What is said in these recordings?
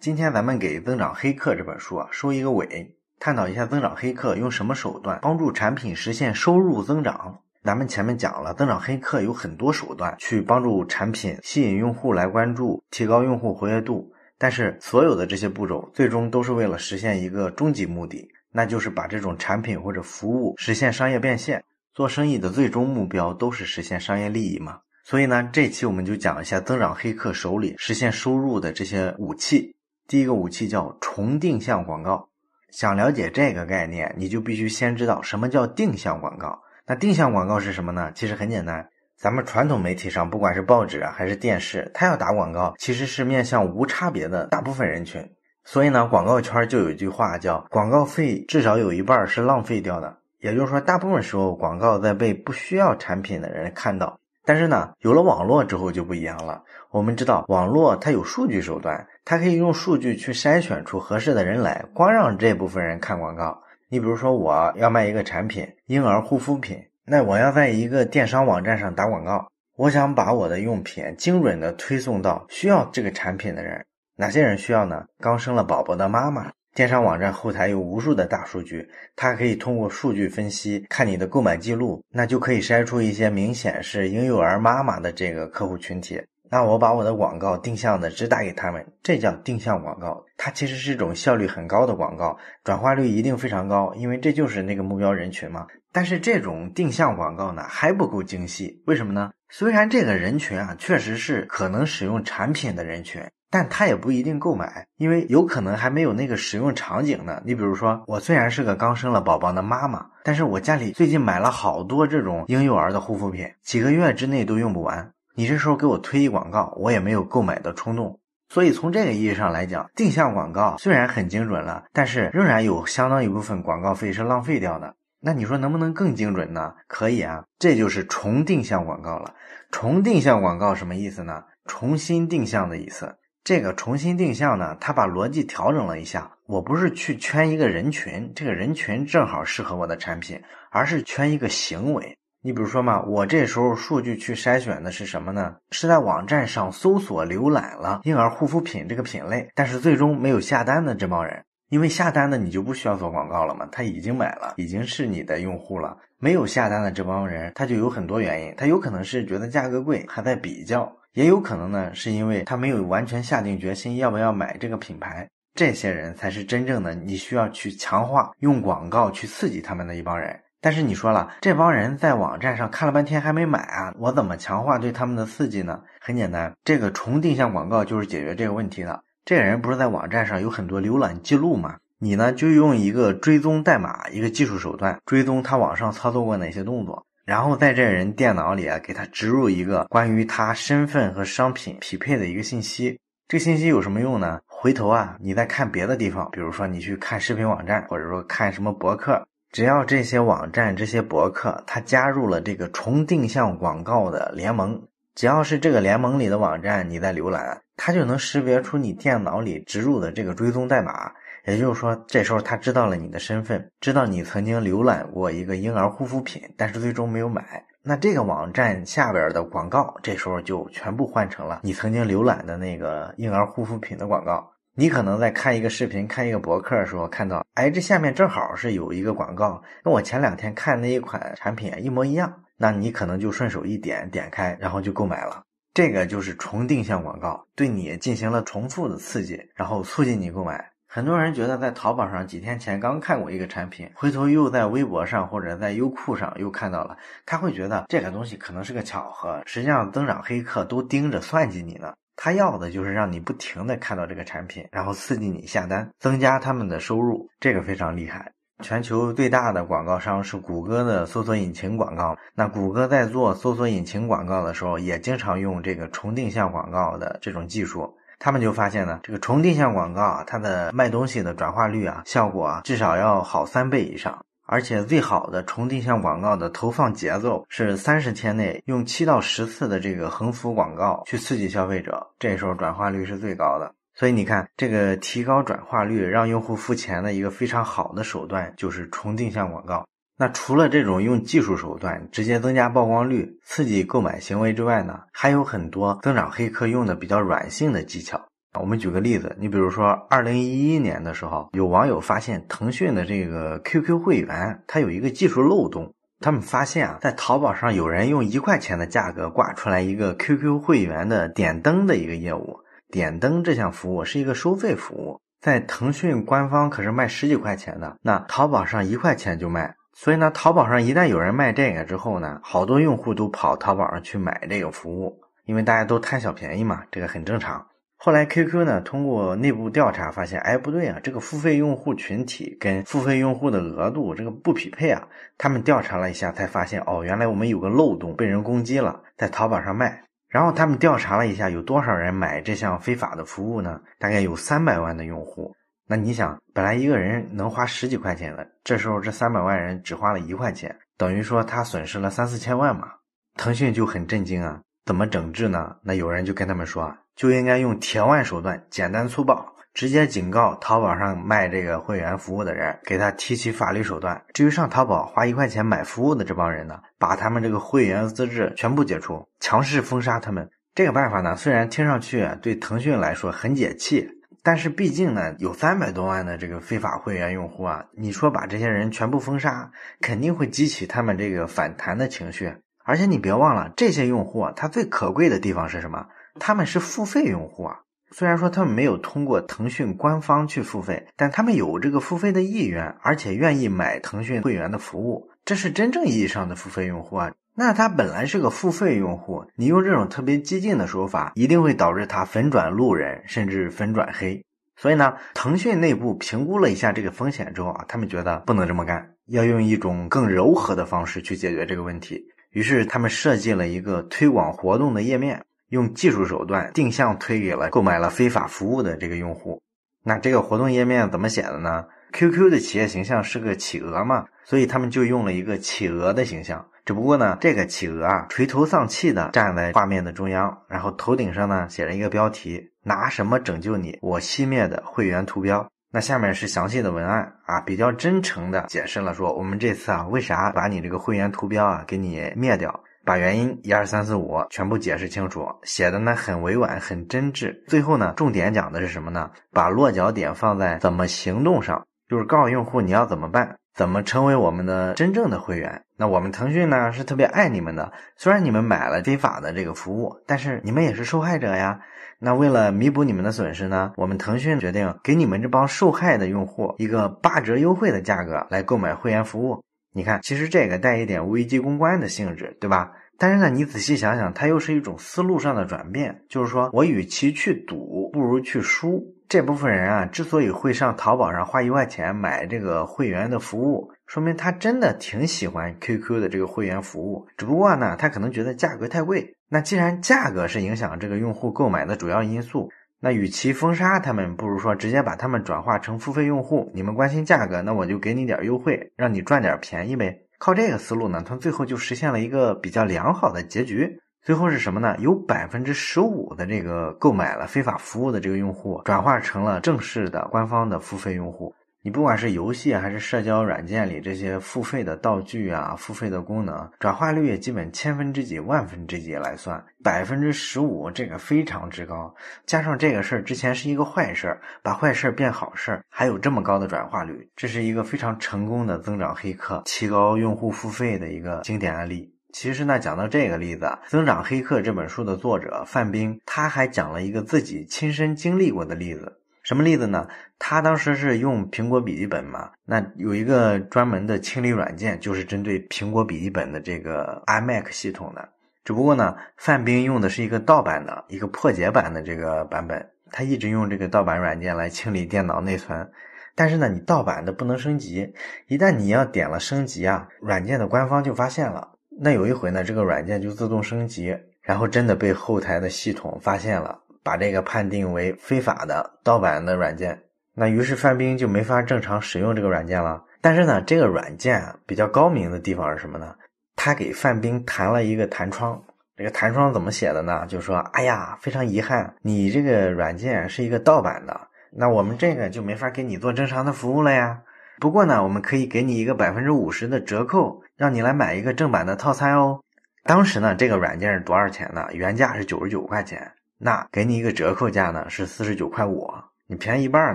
今天咱们给《增长黑客》这本书啊收一个尾，探讨一下增长黑客用什么手段帮助产品实现收入增长。咱们前面讲了，增长黑客有很多手段去帮助产品吸引用户来关注，提高用户活跃度。但是所有的这些步骤，最终都是为了实现一个终极目的，那就是把这种产品或者服务实现商业变现。做生意的最终目标都是实现商业利益嘛。所以呢，这期我们就讲一下增长黑客手里实现收入的这些武器。第一个武器叫重定向广告。想了解这个概念，你就必须先知道什么叫定向广告。那定向广告是什么呢？其实很简单，咱们传统媒体上，不管是报纸啊还是电视，它要打广告，其实是面向无差别的大部分人群。所以呢，广告圈就有一句话叫“广告费至少有一半是浪费掉的”，也就是说，大部分时候广告在被不需要产品的人看到。但是呢，有了网络之后就不一样了。我们知道，网络它有数据手段，它可以用数据去筛选出合适的人来，光让这部分人看广告。你比如说，我要卖一个产品，婴儿护肤品，那我要在一个电商网站上打广告，我想把我的用品精准的推送到需要这个产品的人。哪些人需要呢？刚生了宝宝的妈妈。电商网站后台有无数的大数据，它可以通过数据分析看你的购买记录，那就可以筛出一些明显是婴幼儿妈妈的这个客户群体。那我把我的广告定向的直打给他们，这叫定向广告。它其实是一种效率很高的广告，转化率一定非常高，因为这就是那个目标人群嘛。但是这种定向广告呢还不够精细，为什么呢？虽然这个人群啊确实是可能使用产品的人群。但他也不一定购买，因为有可能还没有那个使用场景呢。你比如说，我虽然是个刚生了宝宝的妈妈，但是我家里最近买了好多这种婴幼儿的护肤品，几个月之内都用不完。你这时候给我推一广告，我也没有购买的冲动。所以从这个意义上来讲，定向广告虽然很精准了，但是仍然有相当一部分广告费是浪费掉的。那你说能不能更精准呢？可以啊，这就是重定向广告了。重定向广告什么意思呢？重新定向的意思。这个重新定向呢，他把逻辑调整了一下。我不是去圈一个人群，这个人群正好适合我的产品，而是圈一个行为。你比如说嘛，我这时候数据去筛选的是什么呢？是在网站上搜索浏览了婴儿护肤品这个品类，但是最终没有下单的这帮人。因为下单的你就不需要做广告了嘛，他已经买了，已经是你的用户了。没有下单的这帮人，他就有很多原因，他有可能是觉得价格贵，还在比较。也有可能呢，是因为他没有完全下定决心要不要买这个品牌，这些人才是真正的你需要去强化用广告去刺激他们的一帮人。但是你说了，这帮人在网站上看了半天还没买啊，我怎么强化对他们的刺激呢？很简单，这个重定向广告就是解决这个问题的。这个人不是在网站上有很多浏览记录吗？你呢就用一个追踪代码，一个技术手段追踪他网上操作过哪些动作。然后在这人电脑里啊，给他植入一个关于他身份和商品匹配的一个信息。这个信息有什么用呢？回头啊，你再看别的地方，比如说你去看视频网站，或者说看什么博客，只要这些网站、这些博客，它加入了这个重定向广告的联盟，只要是这个联盟里的网站，你在浏览，它就能识别出你电脑里植入的这个追踪代码。也就是说，这时候他知道了你的身份，知道你曾经浏览过一个婴儿护肤品，但是最终没有买。那这个网站下边的广告，这时候就全部换成了你曾经浏览的那个婴儿护肤品的广告。你可能在看一个视频、看一个博客的时候，看到，哎，这下面正好是有一个广告，跟我前两天看那一款产品一模一样。那你可能就顺手一点，点开，然后就购买了。这个就是重定向广告，对你进行了重复的刺激，然后促进你购买。很多人觉得在淘宝上几天前刚看过一个产品，回头又在微博上或者在优酷上又看到了，他会觉得这个东西可能是个巧合。实际上，增长黑客都盯着算计你呢。他要的就是让你不停的看到这个产品，然后刺激你下单，增加他们的收入。这个非常厉害。全球最大的广告商是谷歌的搜索引擎广告。那谷歌在做搜索引擎广告的时候，也经常用这个重定向广告的这种技术。他们就发现呢，这个重定向广告啊，它的卖东西的转化率啊，效果啊，至少要好三倍以上。而且最好的重定向广告的投放节奏是三十天内用七到十次的这个横幅广告去刺激消费者，这时候转化率是最高的。所以你看，这个提高转化率、让用户付钱的一个非常好的手段就是重定向广告。那除了这种用技术手段直接增加曝光率、刺激购买行为之外呢，还有很多增长黑客用的比较软性的技巧。我们举个例子，你比如说，二零一一年的时候，有网友发现腾讯的这个 QQ 会员它有一个技术漏洞。他们发现啊，在淘宝上有人用一块钱的价格挂出来一个 QQ 会员的点灯的一个业务。点灯这项服务是一个收费服务，在腾讯官方可是卖十几块钱的，那淘宝上一块钱就卖。所以呢，淘宝上一旦有人卖这个之后呢，好多用户都跑淘宝上去买这个服务，因为大家都贪小便宜嘛，这个很正常。后来 QQ 呢通过内部调查发现，哎不对啊，这个付费用户群体跟付费用户的额度这个不匹配啊。他们调查了一下才发现，哦，原来我们有个漏洞被人攻击了，在淘宝上卖。然后他们调查了一下，有多少人买这项非法的服务呢？大概有三百万的用户。那你想，本来一个人能花十几块钱的，这时候这三百万人只花了一块钱，等于说他损失了三四千万嘛。腾讯就很震惊啊，怎么整治呢？那有人就跟他们说。就应该用铁腕手段，简单粗暴，直接警告淘宝上卖这个会员服务的人，给他提起法律手段。至于上淘宝花一块钱买服务的这帮人呢，把他们这个会员资质全部解除，强势封杀他们。这个办法呢，虽然听上去对腾讯来说很解气，但是毕竟呢，有三百多万的这个非法会员用户啊，你说把这些人全部封杀，肯定会激起他们这个反弹的情绪。而且你别忘了，这些用户啊，他最可贵的地方是什么？他们是付费用户啊，虽然说他们没有通过腾讯官方去付费，但他们有这个付费的意愿，而且愿意买腾讯会员的服务，这是真正意义上的付费用户啊。那他本来是个付费用户，你用这种特别激进的手法，一定会导致他粉转路人，甚至粉转黑。所以呢，腾讯内部评估了一下这个风险之后啊，他们觉得不能这么干，要用一种更柔和的方式去解决这个问题。于是他们设计了一个推广活动的页面。用技术手段定向推给了购买了非法服务的这个用户。那这个活动页面怎么写的呢？QQ 的企业形象是个企鹅嘛，所以他们就用了一个企鹅的形象。只不过呢，这个企鹅啊垂头丧气的站在画面的中央，然后头顶上呢写着一个标题：“拿什么拯救你？我熄灭的会员图标。”那下面是详细的文案啊，比较真诚的解释了说我们这次啊为啥把你这个会员图标啊给你灭掉。把原因一二三四五全部解释清楚，写的呢很委婉，很真挚。最后呢，重点讲的是什么呢？把落脚点放在怎么行动上，就是告诉用户你要怎么办，怎么成为我们的真正的会员。那我们腾讯呢是特别爱你们的，虽然你们买了非法的这个服务，但是你们也是受害者呀。那为了弥补你们的损失呢，我们腾讯决定给你们这帮受害的用户一个八折优惠的价格来购买会员服务。你看，其实这个带一点危机公关的性质，对吧？但是呢，你仔细想想，它又是一种思路上的转变，就是说我与其去赌，不如去输。这部分人啊，之所以会上淘宝上花一块钱买这个会员的服务，说明他真的挺喜欢 QQ 的这个会员服务。只不过呢，他可能觉得价格太贵。那既然价格是影响这个用户购买的主要因素，那与其封杀他们，不如说直接把他们转化成付费用户。你们关心价格，那我就给你点优惠，让你赚点便宜呗。靠这个思路呢，他最后就实现了一个比较良好的结局。最后是什么呢？有百分之十五的这个购买了非法服务的这个用户，转化成了正式的官方的付费用户。你不管是游戏还是社交软件里这些付费的道具啊、付费的功能，转化率也基本千分之几、万分之几来算，百分之十五这个非常之高。加上这个事儿之前是一个坏事儿，把坏事儿变好事儿，还有这么高的转化率，这是一个非常成功的增长黑客，提高用户付费的一个经典案例。其实呢，讲到这个例子，《增长黑客》这本书的作者范冰，他还讲了一个自己亲身经历过的例子。什么例子呢？他当时是用苹果笔记本嘛，那有一个专门的清理软件，就是针对苹果笔记本的这个 iMac 系统的。只不过呢，范冰用的是一个盗版的一个破解版的这个版本，他一直用这个盗版软件来清理电脑内存。但是呢，你盗版的不能升级，一旦你要点了升级啊，软件的官方就发现了。那有一回呢，这个软件就自动升级，然后真的被后台的系统发现了。把这个判定为非法的盗版的软件，那于是范冰就没法正常使用这个软件了。但是呢，这个软件比较高明的地方是什么呢？他给范冰弹了一个弹窗。这个弹窗怎么写的呢？就说：“哎呀，非常遗憾，你这个软件是一个盗版的，那我们这个就没法给你做正常的服务了呀。不过呢，我们可以给你一个百分之五十的折扣，让你来买一个正版的套餐哦。”当时呢，这个软件是多少钱呢？原价是九十九块钱。那给你一个折扣价呢是四十九块五，你便宜一半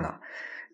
呢。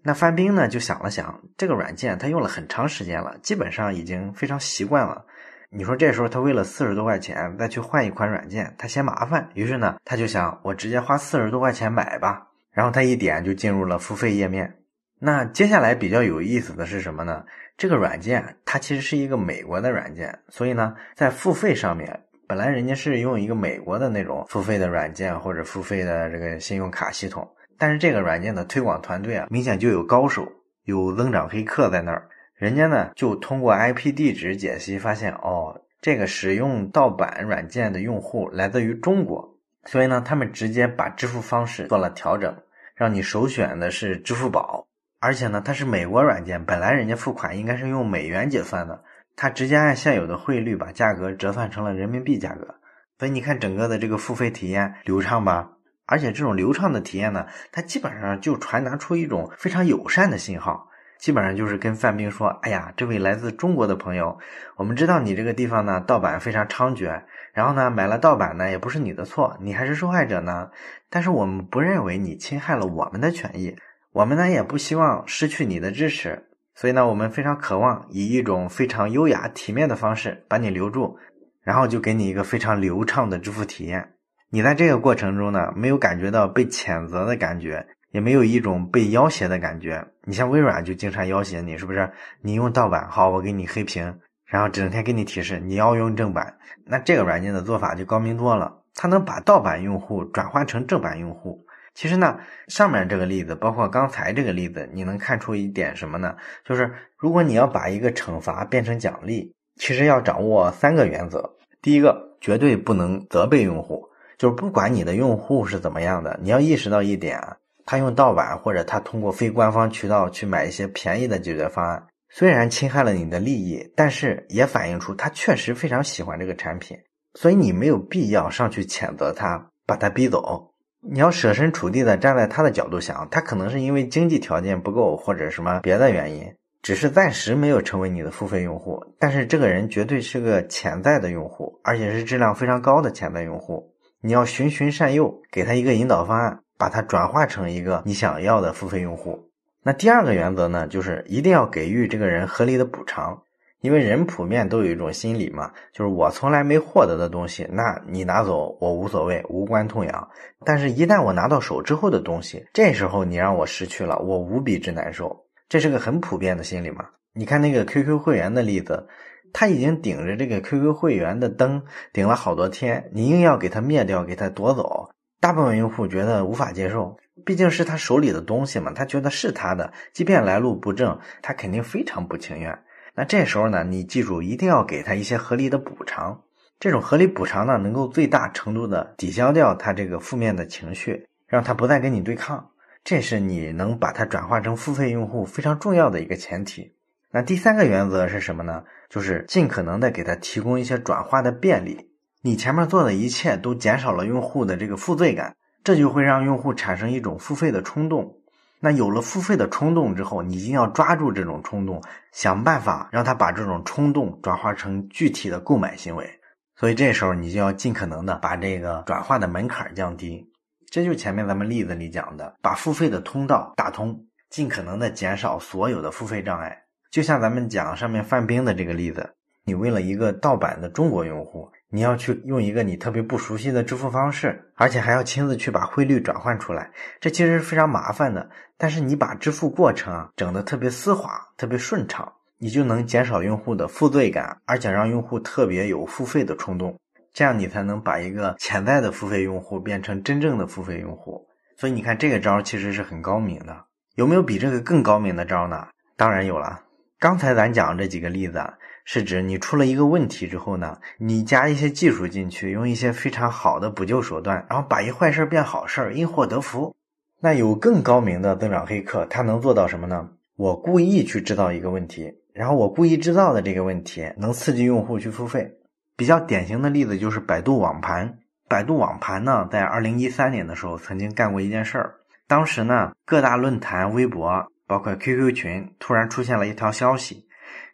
那范冰呢就想了想，这个软件他用了很长时间了，基本上已经非常习惯了。你说这时候他为了四十多块钱再去换一款软件，他嫌麻烦，于是呢他就想我直接花四十多块钱买吧。然后他一点就进入了付费页面。那接下来比较有意思的是什么呢？这个软件它其实是一个美国的软件，所以呢在付费上面，本来人家是用一个美国的那种付费的软件或者付费的这个信用卡系统。但是这个软件的推广团队啊，明显就有高手，有增长黑客在那儿。人家呢就通过 IP 地址解析发现，哦，这个使用盗版软件的用户来自于中国，所以呢，他们直接把支付方式做了调整，让你首选的是支付宝。而且呢，它是美国软件，本来人家付款应该是用美元结算的，它直接按现有的汇率把价格折算成了人民币价格。所以你看整个的这个付费体验流畅吧？而且这种流畅的体验呢，它基本上就传达出一种非常友善的信号，基本上就是跟范冰说：“哎呀，这位来自中国的朋友，我们知道你这个地方呢盗版非常猖獗，然后呢买了盗版呢也不是你的错，你还是受害者呢。但是我们不认为你侵害了我们的权益，我们呢也不希望失去你的支持，所以呢我们非常渴望以一种非常优雅体面的方式把你留住，然后就给你一个非常流畅的支付体验。”你在这个过程中呢，没有感觉到被谴责的感觉，也没有一种被要挟的感觉。你像微软就经常要挟你，是不是？你用盗版，好，我给你黑屏，然后整天给你提示你要用正版。那这个软件的做法就高明多了，它能把盗版用户转化成正版用户。其实呢，上面这个例子，包括刚才这个例子，你能看出一点什么呢？就是如果你要把一个惩罚变成奖励，其实要掌握三个原则。第一个，绝对不能责备用户。就是不管你的用户是怎么样的，你要意识到一点啊，他用盗版或者他通过非官方渠道去买一些便宜的解决方案，虽然侵害了你的利益，但是也反映出他确实非常喜欢这个产品，所以你没有必要上去谴责他，把他逼走。你要设身处地的站在他的角度想，他可能是因为经济条件不够或者什么别的原因，只是暂时没有成为你的付费用户，但是这个人绝对是个潜在的用户，而且是质量非常高的潜在用户。你要循循善诱，给他一个引导方案，把它转化成一个你想要的付费用户。那第二个原则呢，就是一定要给予这个人合理的补偿，因为人普遍都有一种心理嘛，就是我从来没获得的东西，那你拿走我无所谓，无关痛痒。但是，一旦我拿到手之后的东西，这时候你让我失去了，我无比之难受。这是个很普遍的心理嘛。你看那个 QQ 会员的例子。他已经顶着这个 QQ 会员的灯顶了好多天，你硬要给他灭掉，给他夺走，大部分用户觉得无法接受，毕竟是他手里的东西嘛，他觉得是他的，即便来路不正，他肯定非常不情愿。那这时候呢，你记住一定要给他一些合理的补偿，这种合理补偿呢，能够最大程度的抵消掉他这个负面的情绪，让他不再跟你对抗，这是你能把他转化成付费用户非常重要的一个前提。那第三个原则是什么呢？就是尽可能的给他提供一些转化的便利。你前面做的一切都减少了用户的这个负罪感，这就会让用户产生一种付费的冲动。那有了付费的冲动之后，你一定要抓住这种冲动，想办法让他把这种冲动转化成具体的购买行为。所以这时候你就要尽可能的把这个转化的门槛降低。这就前面咱们例子里讲的，把付费的通道打通，尽可能的减少所有的付费障碍。就像咱们讲上面范冰的这个例子，你为了一个盗版的中国用户，你要去用一个你特别不熟悉的支付方式，而且还要亲自去把汇率转换出来，这其实是非常麻烦的。但是你把支付过程啊整得特别丝滑、特别顺畅，你就能减少用户的负罪感，而且让用户特别有付费的冲动，这样你才能把一个潜在的付费用户变成真正的付费用户。所以你看这个招其实是很高明的。有没有比这个更高明的招呢？当然有了。刚才咱讲这几个例子，是指你出了一个问题之后呢，你加一些技术进去，用一些非常好的补救手段，然后把一坏事变好事，因祸得福。那有更高明的增长黑客，他能做到什么呢？我故意去制造一个问题，然后我故意制造的这个问题能刺激用户去付费。比较典型的例子就是百度网盘。百度网盘呢，在二零一三年的时候曾经干过一件事儿，当时呢，各大论坛、微博。包括 QQ 群突然出现了一条消息，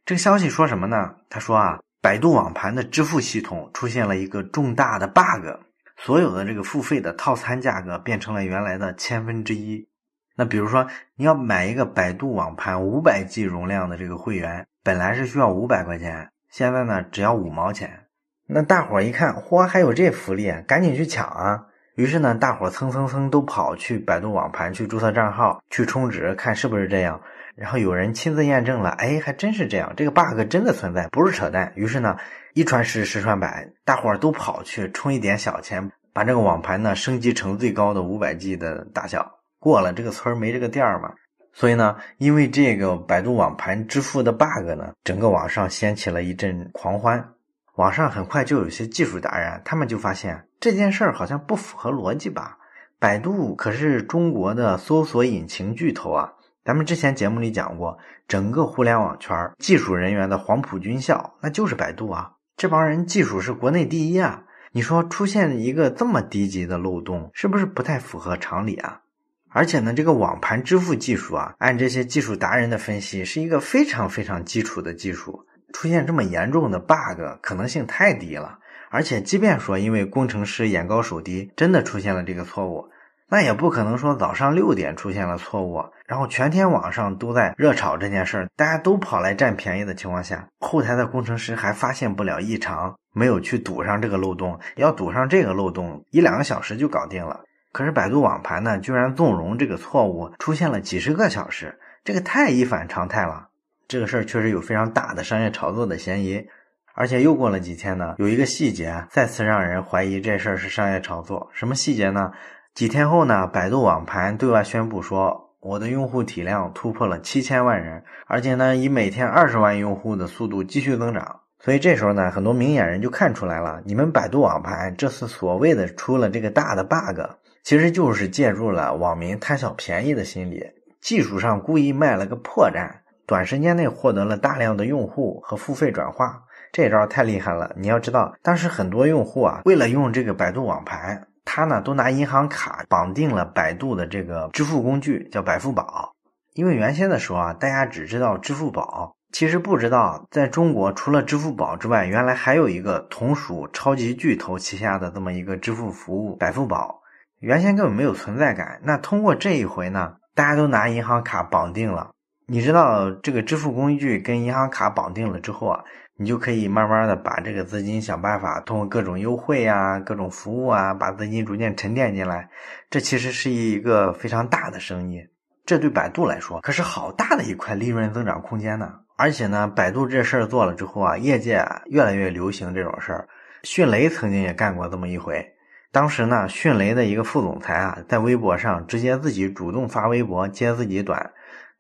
这个消息说什么呢？他说啊，百度网盘的支付系统出现了一个重大的 bug，所有的这个付费的套餐价格变成了原来的千分之一。那比如说你要买一个百度网盘五百 G 容量的这个会员，本来是需要五百块钱，现在呢只要五毛钱。那大伙儿一看，嚯，还有这福利，赶紧去抢啊！于是呢，大伙儿蹭蹭蹭都跑去百度网盘去注册账号，去充值，看是不是这样。然后有人亲自验证了，哎，还真是这样，这个 bug 真的存在，不是扯淡。于是呢，一传十，十传百，大伙儿都跑去充一点小钱，把这个网盘呢升级成最高的五百 G 的大小。过了这个村没这个店儿嘛，所以呢，因为这个百度网盘支付的 bug 呢，整个网上掀起了一阵狂欢。网上很快就有些技术达人，他们就发现这件事儿好像不符合逻辑吧？百度可是中国的搜索引擎巨头啊！咱们之前节目里讲过，整个互联网圈技术人员的黄埔军校那就是百度啊！这帮人技术是国内第一啊！你说出现一个这么低级的漏洞，是不是不太符合常理啊？而且呢，这个网盘支付技术啊，按这些技术达人的分析，是一个非常非常基础的技术。出现这么严重的 bug 可能性太低了，而且即便说因为工程师眼高手低，真的出现了这个错误，那也不可能说早上六点出现了错误，然后全天网上都在热炒这件事儿，大家都跑来占便宜的情况下，后台的工程师还发现不了异常，没有去堵上这个漏洞，要堵上这个漏洞，一两个小时就搞定了。可是百度网盘呢，居然纵容这个错误出现了几十个小时，这个太一反常态了。这个事儿确实有非常大的商业炒作的嫌疑，而且又过了几天呢，有一个细节再次让人怀疑这事儿是商业炒作。什么细节呢？几天后呢，百度网盘对外宣布说，我的用户体量突破了七千万人，而且呢，以每天二十万用户的速度继续增长。所以这时候呢，很多明眼人就看出来了，你们百度网盘这次所谓的出了这个大的 bug，其实就是借助了网民贪小便宜的心理，技术上故意卖了个破绽。短时间内获得了大量的用户和付费转化，这招太厉害了。你要知道，当时很多用户啊，为了用这个百度网盘，他呢都拿银行卡绑定了百度的这个支付工具，叫百付宝。因为原先的时候啊，大家只知道支付宝，其实不知道在中国除了支付宝之外，原来还有一个同属超级巨头旗下的这么一个支付服务——百付宝。原先根本没有存在感。那通过这一回呢，大家都拿银行卡绑定了。你知道这个支付工具跟银行卡绑定了之后啊，你就可以慢慢的把这个资金想办法通过各种优惠啊、各种服务啊，把资金逐渐沉淀进来。这其实是一个非常大的生意，这对百度来说可是好大的一块利润增长空间呢。而且呢，百度这事儿做了之后啊，业界越来越流行这种事儿。迅雷曾经也干过这么一回，当时呢，迅雷的一个副总裁啊，在微博上直接自己主动发微博揭自己短。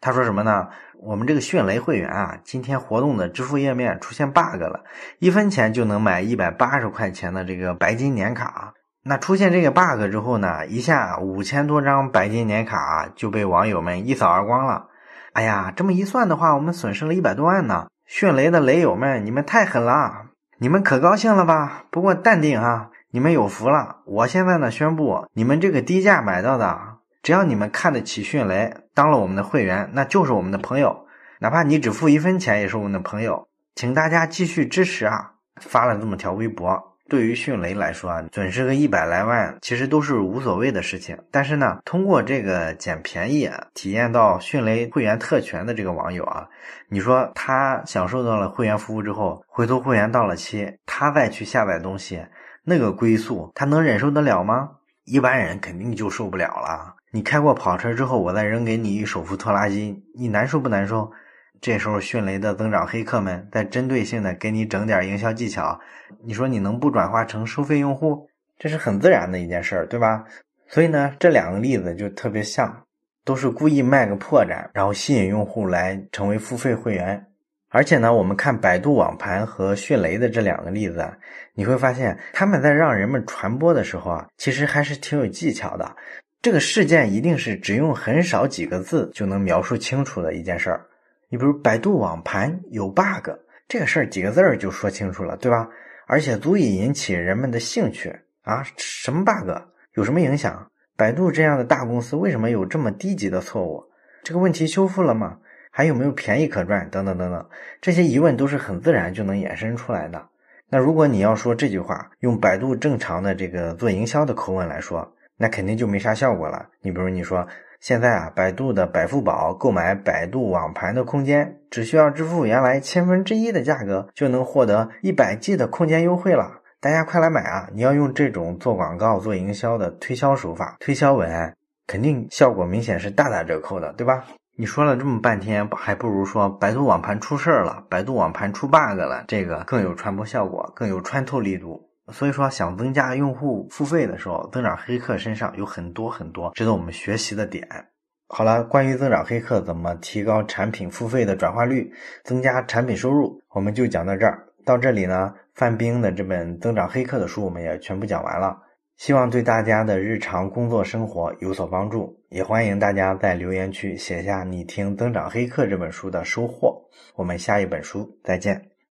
他说什么呢？我们这个迅雷会员啊，今天活动的支付页面出现 bug 了，一分钱就能买一百八十块钱的这个白金年卡。那出现这个 bug 之后呢，一下五千多张白金年卡就被网友们一扫而光了。哎呀，这么一算的话，我们损失了一百多万呢。迅雷的雷友们，你们太狠了，你们可高兴了吧？不过淡定啊，你们有福了。我现在呢宣布，你们这个低价买到的。只要你们看得起迅雷，当了我们的会员，那就是我们的朋友。哪怕你只付一分钱，也是我们的朋友。请大家继续支持啊！发了这么条微博，对于迅雷来说啊，损失个一百来万，其实都是无所谓的事情。但是呢，通过这个捡便宜啊，体验到迅雷会员特权的这个网友啊，你说他享受到了会员服务之后，回头会员到了期，他再去下载东西，那个归宿，他能忍受得了吗？一般人肯定就受不了了。你开过跑车之后，我再扔给你一手扶拖拉机，你难受不难受？这时候迅雷的增长黑客们在针对性的给你整点营销技巧，你说你能不转化成收费用户？这是很自然的一件事儿，对吧？所以呢，这两个例子就特别像，都是故意卖个破绽，然后吸引用户来成为付费会员。而且呢，我们看百度网盘和迅雷的这两个例子啊，你会发现他们在让人们传播的时候啊，其实还是挺有技巧的。这个事件一定是只用很少几个字就能描述清楚的一件事儿。你比如百度网盘有 bug，这个事儿几个字儿就说清楚了，对吧？而且足以引起人们的兴趣啊！什么 bug？有什么影响？百度这样的大公司为什么有这么低级的错误？这个问题修复了吗？还有没有便宜可赚？等等等等，这些疑问都是很自然就能衍生出来的。那如果你要说这句话，用百度正常的这个做营销的口吻来说，那肯定就没啥效果了。你比如你说现在啊，百度的百富宝购买百度网盘的空间，只需要支付原来千分之一的价格，就能获得一百 G 的空间优惠了。大家快来买啊！你要用这种做广告、做营销的推销手法、推销文案，肯定效果明显是大打折扣的，对吧？你说了这么半天，还不如说百度网盘出事儿了，百度网盘出 bug 了，这个更有传播效果，更有穿透力度。所以说，想增加用户付费的时候，增长黑客身上有很多很多值得我们学习的点。好了，关于增长黑客怎么提高产品付费的转化率，增加产品收入，我们就讲到这儿。到这里呢，范冰的这本《增长黑客》的书我们也全部讲完了，希望对大家的日常工作生活有所帮助。也欢迎大家在留言区写下你听《增长黑客》这本书的收获。我们下一本书再见。